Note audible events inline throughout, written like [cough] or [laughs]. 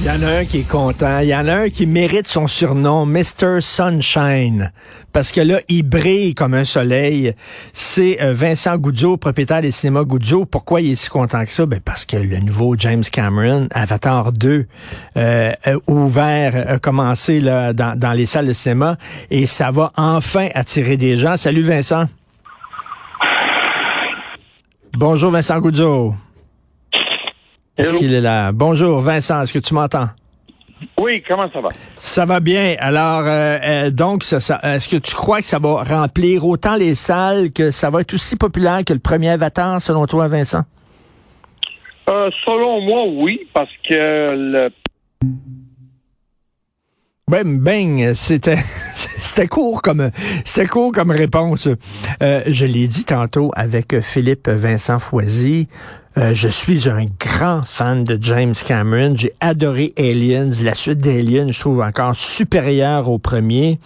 Il y en a un qui est content. Il y en a un qui mérite son surnom, Mr. Sunshine. Parce que là, il brille comme un soleil. C'est euh, Vincent Goudzo, propriétaire des cinémas Goudzo. Pourquoi il est si content que ça? Ben parce que le nouveau James Cameron, Avatar 2, euh, ouvert, a commencé là, dans, dans les salles de cinéma et ça va enfin attirer des gens. Salut Vincent. Bonjour Vincent Goudzo. Est-ce qu'il est là? Bonjour, Vincent, est-ce que tu m'entends? Oui, comment ça va? Ça va bien. Alors, euh, euh, donc, ça, est-ce que tu crois que ça va remplir autant les salles, que ça va être aussi populaire que le premier Avatar, selon toi, Vincent? Euh, selon moi, oui, parce que le ben, bang, c'était [laughs] c'était court comme c'était court comme réponse. Euh, je l'ai dit tantôt avec Philippe Vincent Foisy. Euh, je suis un grand fan de James Cameron. J'ai adoré Aliens. La suite d'Aliens, je trouve encore supérieure au premier.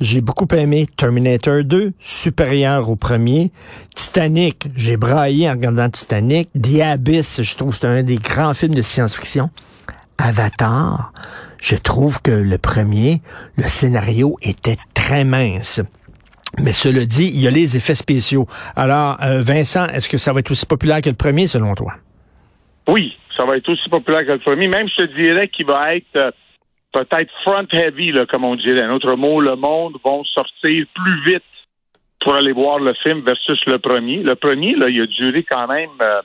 J'ai beaucoup aimé Terminator 2, supérieur au premier. Titanic, j'ai braillé en regardant Titanic. The Abyss, je trouve c'est un des grands films de science-fiction. Avatar, je trouve que le premier, le scénario était très mince. Mais cela dit, il y a les effets spéciaux. Alors, euh, Vincent, est-ce que ça va être aussi populaire que le premier, selon toi? Oui, ça va être aussi populaire que le premier. Même, je te dirais qu'il va être euh, peut-être front-heavy, comme on dirait. Un autre mot, le monde vont sortir plus vite pour aller voir le film versus le premier. Le premier, là, il a duré quand même... Euh,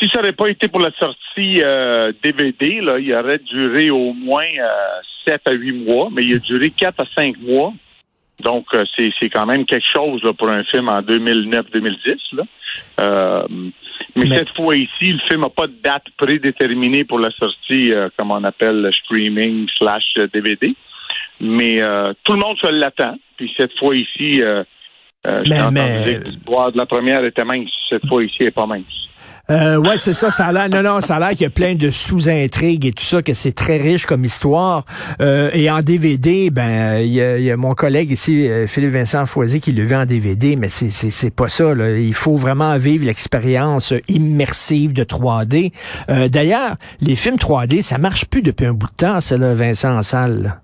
si ça n'aurait pas été pour la sortie DVD, là, il aurait duré au moins 7 à 8 mois, mais il a duré 4 à 5 mois. Donc, euh, c'est quand même quelque chose là, pour un film en 2009-2010. Euh, mais, cette fois ici, le film n'a pas de date prédéterminée pour la sortie, euh, comme on appelle le streaming slash DVD. Mais tout le monde se l'attend. Puis cette fois ici, euh, mais, mais... l'histoire de la première était mince. Cette fois ici, elle n'est pas mince. Euh, ouais, c'est ça. Ça a l'air, non, non, ça a l'air qu'il y a plein de sous-intrigues et tout ça, que c'est très riche comme histoire. Euh, et en DVD, ben, il y, a, mon collègue ici, euh, Philippe Vincent Foisy, qui le vu en DVD, mais c'est, c'est, c'est pas ça. Là. Il faut vraiment vivre l'expérience immersive de 3D. Euh, d'ailleurs, les films 3D, ça marche plus depuis un bout de temps, ça, là, Vincent en salle.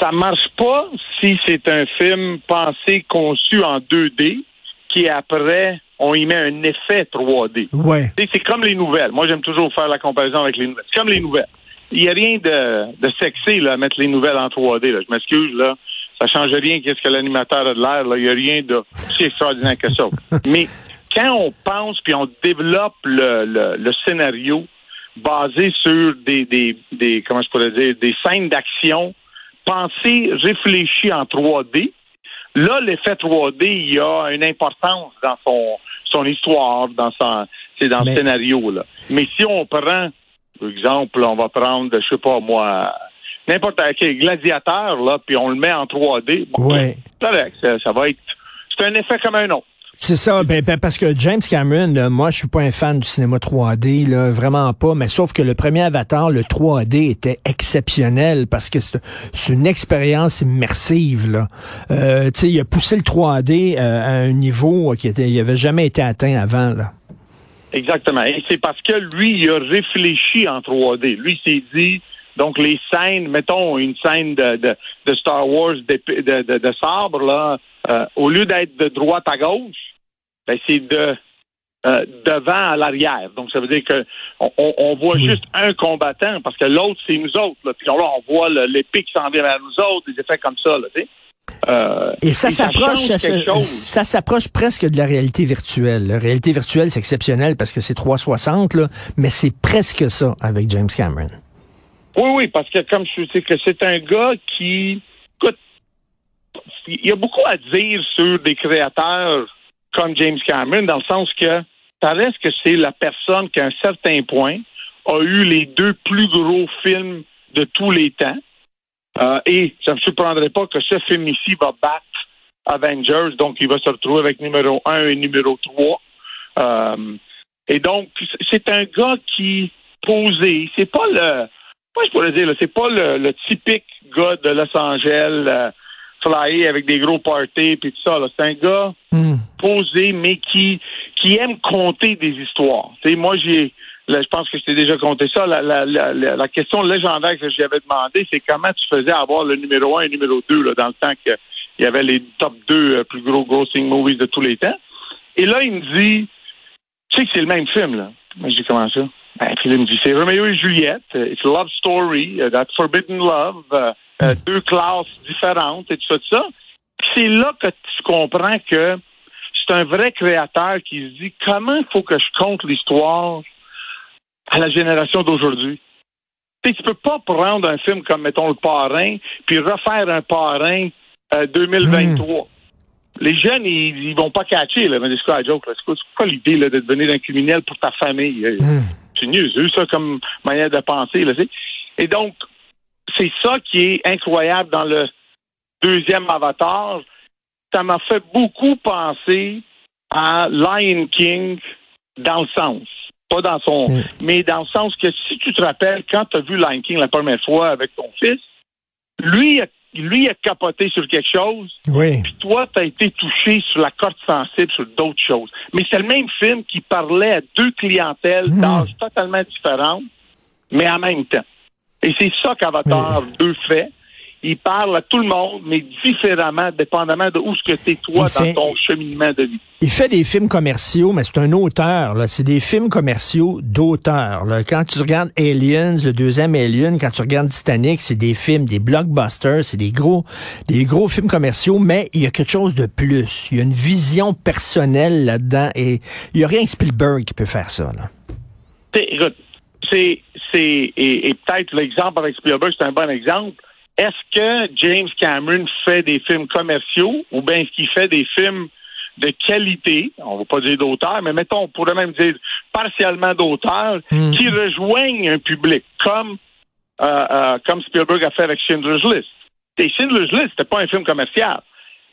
Ça marche pas si c'est un film pensé, conçu en 2D, qui après on y met un effet 3D. Ouais. C'est comme les nouvelles. Moi, j'aime toujours faire la comparaison avec les nouvelles. C'est comme les nouvelles. Il n'y a rien de, de sexy là, à mettre les nouvelles en 3D. Là. Je m'excuse, là. Ça change rien qu'est-ce que l'animateur a de l'air. Il n'y a rien de si extraordinaire que ça. [laughs] Mais quand on pense puis on développe le, le, le scénario basé sur des, des, des comment je pourrais dire des scènes d'action pensées, réfléchies en 3D, Là, l'effet 3D, il y a une importance dans son, son histoire, dans son, c'est dans le scénario, là. Mais si on prend, par exemple, on va prendre, je sais pas moi, n'importe quel gladiateur, là, puis on le met en 3D, ouais. ça, ça va être, c'est un effet comme un autre. C'est ça, ben, ben, parce que James Cameron, moi, je suis pas un fan du cinéma 3D, là, vraiment pas. Mais sauf que le premier Avatar, le 3D, était exceptionnel parce que c'est une expérience immersive. Là, euh, tu sais, il a poussé le 3D euh, à un niveau qui était, il avait jamais été atteint avant. Là. Exactement. Et c'est parce que lui, il a réfléchi en 3D. Lui, s'est dit. Donc, les scènes, mettons une scène de, de, de Star Wars de, de, de, sabre, là, euh, au lieu d'être de droite à gauche, ben, c'est de euh, devant à l'arrière. Donc, ça veut dire que on, voit juste un combattant parce que l'autre, c'est nous autres. Puis là, on voit l'épée qui s'en vient vers nous autres, des effets comme ça. Là, euh, et ça s'approche, ça, s'approche presque de la réalité virtuelle. La réalité virtuelle, c'est exceptionnel parce que c'est 360, là, mais c'est presque ça avec James Cameron. Oui, oui, parce que comme je sais que c'est un gars qui, écoute, il y a beaucoup à dire sur des créateurs comme James Cameron, dans le sens que ça reste que c'est la personne qui, à un certain point, a eu les deux plus gros films de tous les temps. Euh, et ça ne me surprendrait pas que ce film ici va battre Avengers, donc il va se retrouver avec numéro 1 et numéro 3. Euh, et donc, c'est un gars qui posé. C'est pas le. Moi, je pourrais dire, c'est pas le, typique gars de Los Angeles. Euh, flyer avec des gros parties puis tout ça. C'est un gars Hmm. posé, mais qui qui aime compter des histoires. Moi, j'ai là, je pense que je t'ai déjà compté ça. La, la, la, la question légendaire que j'avais demandé, c'est comment tu faisais avoir le numéro un et le numéro deux là, dans le temps qu'il y avait les top deux euh, plus gros grossing movies de tous les temps. Et là, il me dit, tu sais que c'est le même film, là. Mais je dis, comment ça? Ben, il me dit, c'est Roméo et Juliette. uh, It's a love story. uh, That forbidden love. uh, uh, deux classes différentes et tout ça, tout ça. Puis c'est là que tu comprends que c'est un vrai créateur qui se dit, comment il faut que je compte l'histoire à la génération d'aujourd'hui? Tu tu peux pas prendre un film comme, mettons, Le Parrain, puis refaire un Parrain euh, 2023. Les jeunes, ils, ils vont pas catcher, là. Mais c'est quoi la joke, là? C'est quoi, l'idée, de devenir un criminel pour ta famille? Euh, C'est niaiseux, ça, comme manière de penser, là. Et donc, c'est ça qui est incroyable dans le deuxième Avatar. Ça m'a fait beaucoup penser à Lion King dans le sens. Pas dans son. Mm. Mais dans le sens que si tu te rappelles, quand tu as vu Lion King la première fois avec ton fils, lui, a- lui a capoté sur quelque chose, Oui. puis toi, tu as été touché sur la corde sensible sur d'autres choses. Mais c'est le même film qui parlait à deux clientèles Mm. d'âge totalement différentes, mais en même temps. Et c'est ça qu'Avatar 2 fait. Il parle à tout le monde, mais différemment, dépendamment de où ce que tu es toi dans ton cheminement de vie. Il fait des films commerciaux, mais c'est un auteur. là. C'est des films commerciaux d'auteur. Quand tu regardes Aliens, le deuxième Alien, quand tu regardes Titanic, c'est des films, des blockbusters, c'est des gros, des gros films commerciaux, mais il y a quelque chose de plus. Il y a une vision personnelle là-dedans et il y a rien que Spielberg qui peut faire ça. Là. T'sais, écoute, c'est, c'est, et, et peut-être l'exemple avec Spielberg, c'est un bon exemple. Est-ce que James Cameron fait des films commerciaux ou bien est-ce qu'il fait des films de qualité, on va pas dire d'auteur, mais mettons, on pourrait même dire partiellement d'auteur, Mm. qui rejoignent un public, comme, euh, euh, comme Spielberg a fait avec Schindler's List. Et Schindler's List, c'était pas un film commercial.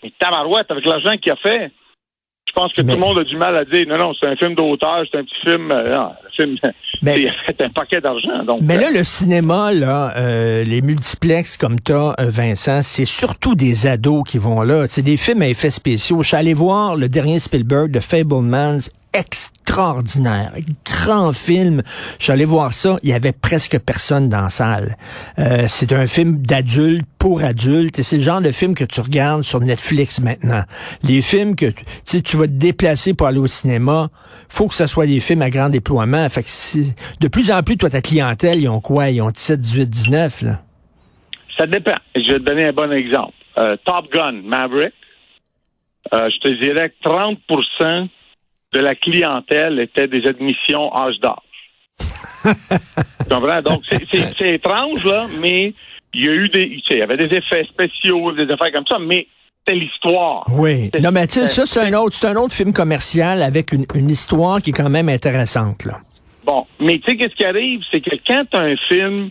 Mais Tabarouette, avec l'argent qu'il a fait, pense que Mais- tout le monde a du mal à dire non, non, c'est un film d'auteur, c'est un petit film. euh, non, film, Mais- a fait un paquet d'argent. Donc, Mais euh, là, le cinéma, là, euh, les multiplexes comme toi, euh, Vincent, c'est surtout des ados qui vont là. C'est des films à effets spéciaux. Je suis allé voir le dernier Spielberg de Fablemans, extraordinaire, grand film. Je suis allé voir ça, il y avait presque personne dans la salle. Euh, c'est un film d'adulte pour adultes et c'est le genre de film que tu regardes sur Netflix maintenant. Les films que tu tu vas te déplacer pour aller au cinéma, faut que ce soit des films à grand déploiement. Fait que de plus en plus, toi, ta clientèle, ils ont quoi? Ils ont 17, 18, 19, là? ça dépend. Je vais te donner un bon exemple. Euh, Top Gun, Maverick, euh, je te dirais que 30 de la clientèle était des admissions âge d'âge. [laughs] tu comprends? Donc, c'est- étrange, là, mais il y a eu des. tu sais, Il y avait des effets spéciaux, des affaires comme ça, mais c'était l'histoire. Oui. Non, mais tu sais, ça, c'est- c'est un autre, c'est un autre film commercial avec une, une histoire qui est quand même intéressante, là. Bon, mais tu sais, qu'est-ce qui arrive? C'est que quand tu as un film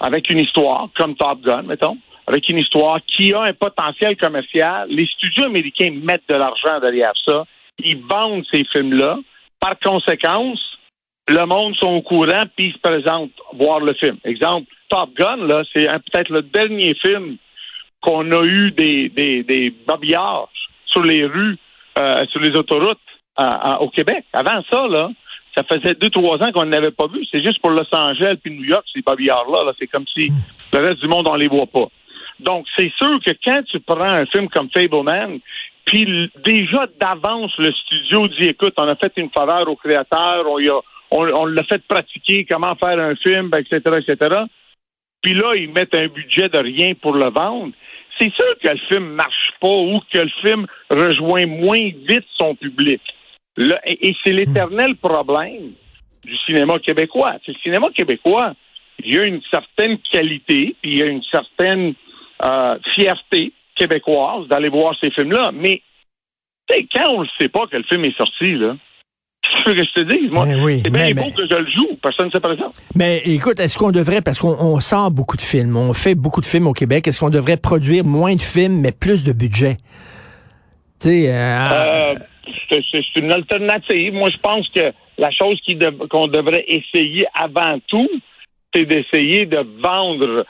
avec une histoire, comme Top Gun, mettons, avec une histoire qui a un potentiel commercial, les studios américains mettent de l'argent derrière ça, ils vendent ces films-là. Par conséquence, le monde sont au courant puis ils se présentent voir le film. Exemple, Top Gun, là, c'est peut-être le dernier film qu'on a eu des, des, sur les rues, euh, sur les autoroutes au Québec. Avant ça, là, ça faisait deux, trois ans qu'on n'avait pas vu. C'est juste pour Los Angeles puis New York, ces babillards-là. Là, c'est comme si le reste du monde, on les voit pas. Donc, c'est sûr que quand tu prends un film comme Fableman, puis déjà d'avance, le studio dit, écoute, on a fait une faveur au créateur, on, l'a fait pratiquer, comment faire un film, etc., etc. Puis là, ils mettent un budget de rien pour le vendre. C'est sûr que le film marche pas ou que le film rejoint moins vite son public. Et c'est l'éternel problème du cinéma québécois. C'est le cinéma québécois, il y a une certaine qualité, puis il y a une certaine euh, fierté québécoise d'aller voir ces films-là. Mais quand on ne sait pas que le film est sorti, là, qu'est-ce que je te dis? Moi, Ben oui, c'est bien mais- beau mais- que je le joue, personne ne sait pas ça. Mais écoute, est-ce qu'on devrait, parce qu'on on sort beaucoup de films, on fait beaucoup de films au Québec, est-ce qu'on devrait produire moins de films, mais plus de budget? Tu sais, euh, Euh, c'est une alternative. Moi, je pense que la chose qu'on devrait essayer avant tout, c'est d'essayer de vendre.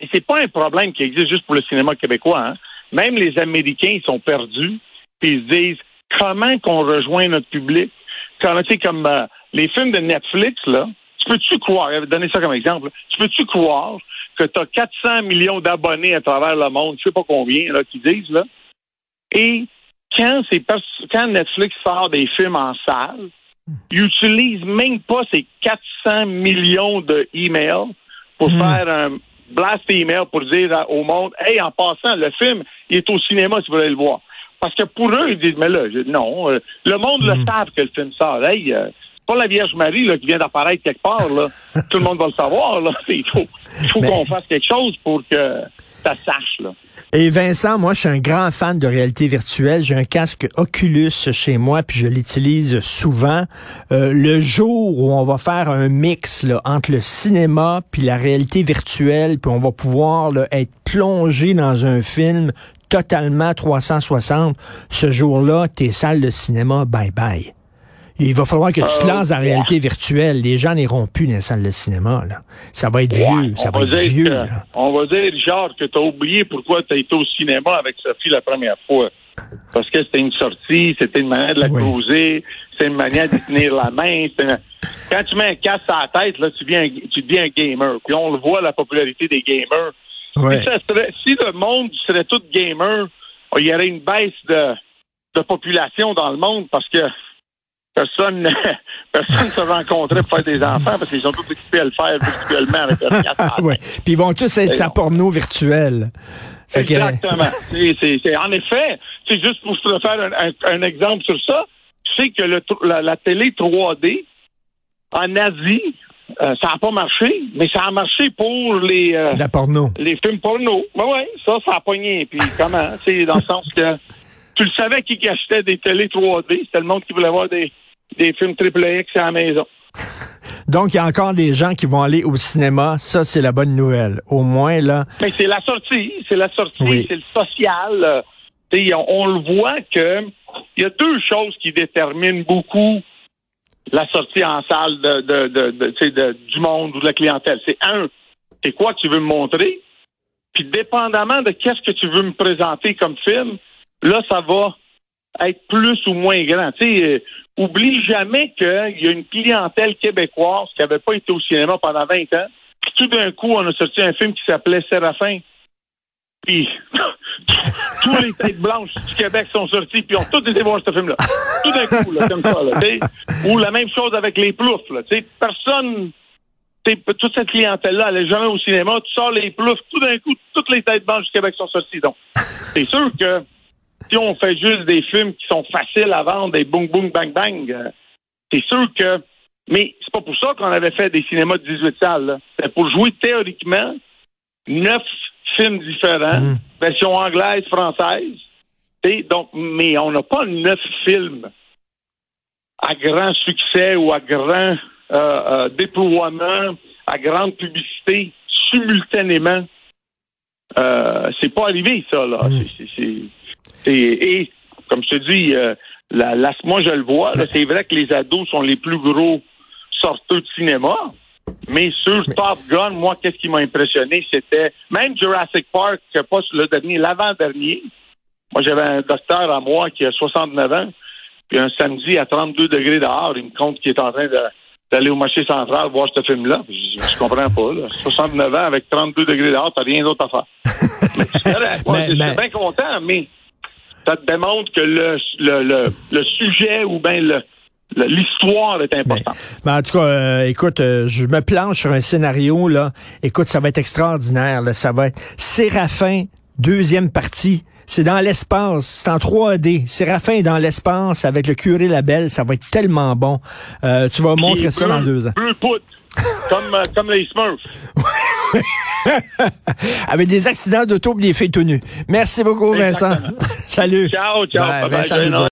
Et c'est pas un problème qui existe juste pour le cinéma québécois. Hein. Même les Américains ils sont perdus, puis ils se disent comment qu'on rejoint notre public? Quand, tu sais, comme euh, les films de Netflix, là, tu peux-tu croire, donner ça comme exemple, tu peux-tu croire que tu as 400 millions d'abonnés à travers le monde, je sais pas combien, là, qui disent, là, et quand, quand Netflix sort des films en salle, ils n'utilisent même pas ces 400 millions de emails pour hmm. faire un blast email pour dire au monde, hey, en passant, le film, il est au cinéma si vous voulez le voir. Parce que pour eux, ils disent, mais là, non, euh, le monde le hmm. savent que le film sort. Hey, euh, pas la Vierge Marie là, qui vient d'apparaître quelque part. Là. [laughs] Tout le monde va le savoir. Là. Il faut, il faut qu'on fasse quelque chose pour que ça. Et Vincent, moi, je suis un grand fan de réalité virtuelle. J'ai un casque Oculus chez moi, puis je l'utilise souvent. Euh, le jour où on va faire un mix entre le cinéma puis la réalité virtuelle, puis on va pouvoir être plongé dans un film totalement 360, ce jour-là, tes salles de cinéma, bye bye. Il va falloir que tu te euh, lances en réalité virtuelle. Les gens n'iront plus dans les salles de cinéma. Là. Ça va être vieux. Ça va, être vieux. on va dire, Richard, que tu as oublié pourquoi tu as été au cinéma avec Sophie la première fois. Parce que c'était une sortie, c'était une manière de la cruiser, c'était une manière de tenir la main. Quand tu mets un casque à la tête, là, tu, viens, tu deviens un gamer. Puis on le voit, la popularité des gamers. Si, le monde serait tout gamer, il y aurait une baisse de, de population dans le monde parce que personne [laughs] personne se rencontrait pour faire des enfants parce qu'ils sont tous occupés à le faire virtuellement avec leur [laughs] ouais. Puis ils vont tous être sa porno virtuelle. Exactement. c'est, en effet, c'est juste pour te faire un, exemple sur ça. Tu sais que le, la, télé 3D en Asie, euh, ça n'a pas marché, mais ça a marché pour les euh, la porno. Les films porno. Ben ouais, ça, ça a pogné. Puis [laughs] comment? C'est dans le sens que tu le savais qui achetait des télé 3D. C'était le monde qui voulait voir des, des films triple X à la maison. [laughs] Donc, il y a encore des gens qui vont aller au cinéma. Ça, c'est la bonne nouvelle. Au moins, là. Mais c'est la sortie. C'est la sortie. C'est le social. On, on, le voit que il y a deux choses qui déterminent beaucoup la sortie en salle de, de, de, du monde ou de la clientèle. C'est un, c'est quoi tu veux me montrer? Puis, dépendamment de qu'est-ce que tu veux me présenter comme film, là, ça va être plus ou moins grand. Tu sais, euh, oublie jamais qu'il y a une clientèle québécoise qui n'avait pas été au cinéma pendant 20 ans. Puis tout d'un coup, on a sorti un film qui s'appelait Séraphin. Puis [laughs] tous les têtes blanches du Québec sont sorties, puis ont tous été voir ce film-là. Tout d'un coup, là, comme ça. Là, Ou la même chose avec les ploufs. Là, personne, toute cette clientèle-là, elle n'est jamais au cinéma. Tu sors les ploufs, tout d'un coup, toutes les têtes blanches du Québec sont sorties. Donc, c'est sûr que si on fait juste des films qui sont faciles à vendre, des boum boum bang bang, euh, c'est sûr que. Mais c'est pas pour ça qu'on avait fait des cinémas de 18 salles. C'est pour jouer théoriquement neuf films différents, mm. version anglaise, française. donc, mais on n'a pas neuf films à grand succès ou à grand euh, euh, déploiement, à grande publicité simultanément. c'est pas arrivé, ça, là. Mm. C'est et, comme je te dis, euh, la, moi je le vois, c'est vrai que les ados sont les plus gros sorteurs de cinéma. Mais sur Top Gun, moi, qu'est-ce qui m'a impressionné, c'était même Jurassic Park, pas le dernier, l'avant-dernier. Moi, j'avais un docteur à moi qui a 69 ans, puis un samedi à 32 degrés dehors, il me compte qu'il est en train d'aller au marché central voir ce film-là. Je, je comprends pas. Là. 69 ans avec 32 degrés dehors, t'as rien d'autre à faire. [laughs] mais c'est Moi, je suis bien content, mais ça te démontre que le, le, le, sujet ou bien le, l'histoire est importante. Ben, en tout cas, euh, écoute, euh, je me planche sur un scénario, là. Écoute, ça va être extraordinaire, là. Ça va être Séraphin, deuxième partie. C'est dans l'espace, c'est en 3D. Séraphin est dans l'espace avec le curé Labelle, ça va être tellement bon. Euh, tu vas montrer ça dans deux ans. comme, comme les Smurfs. [laughs] [laughs] Avec des accidents d'auto et des faits tout Merci beaucoup, Vincent. [laughs] Salut. Ciao, ciao.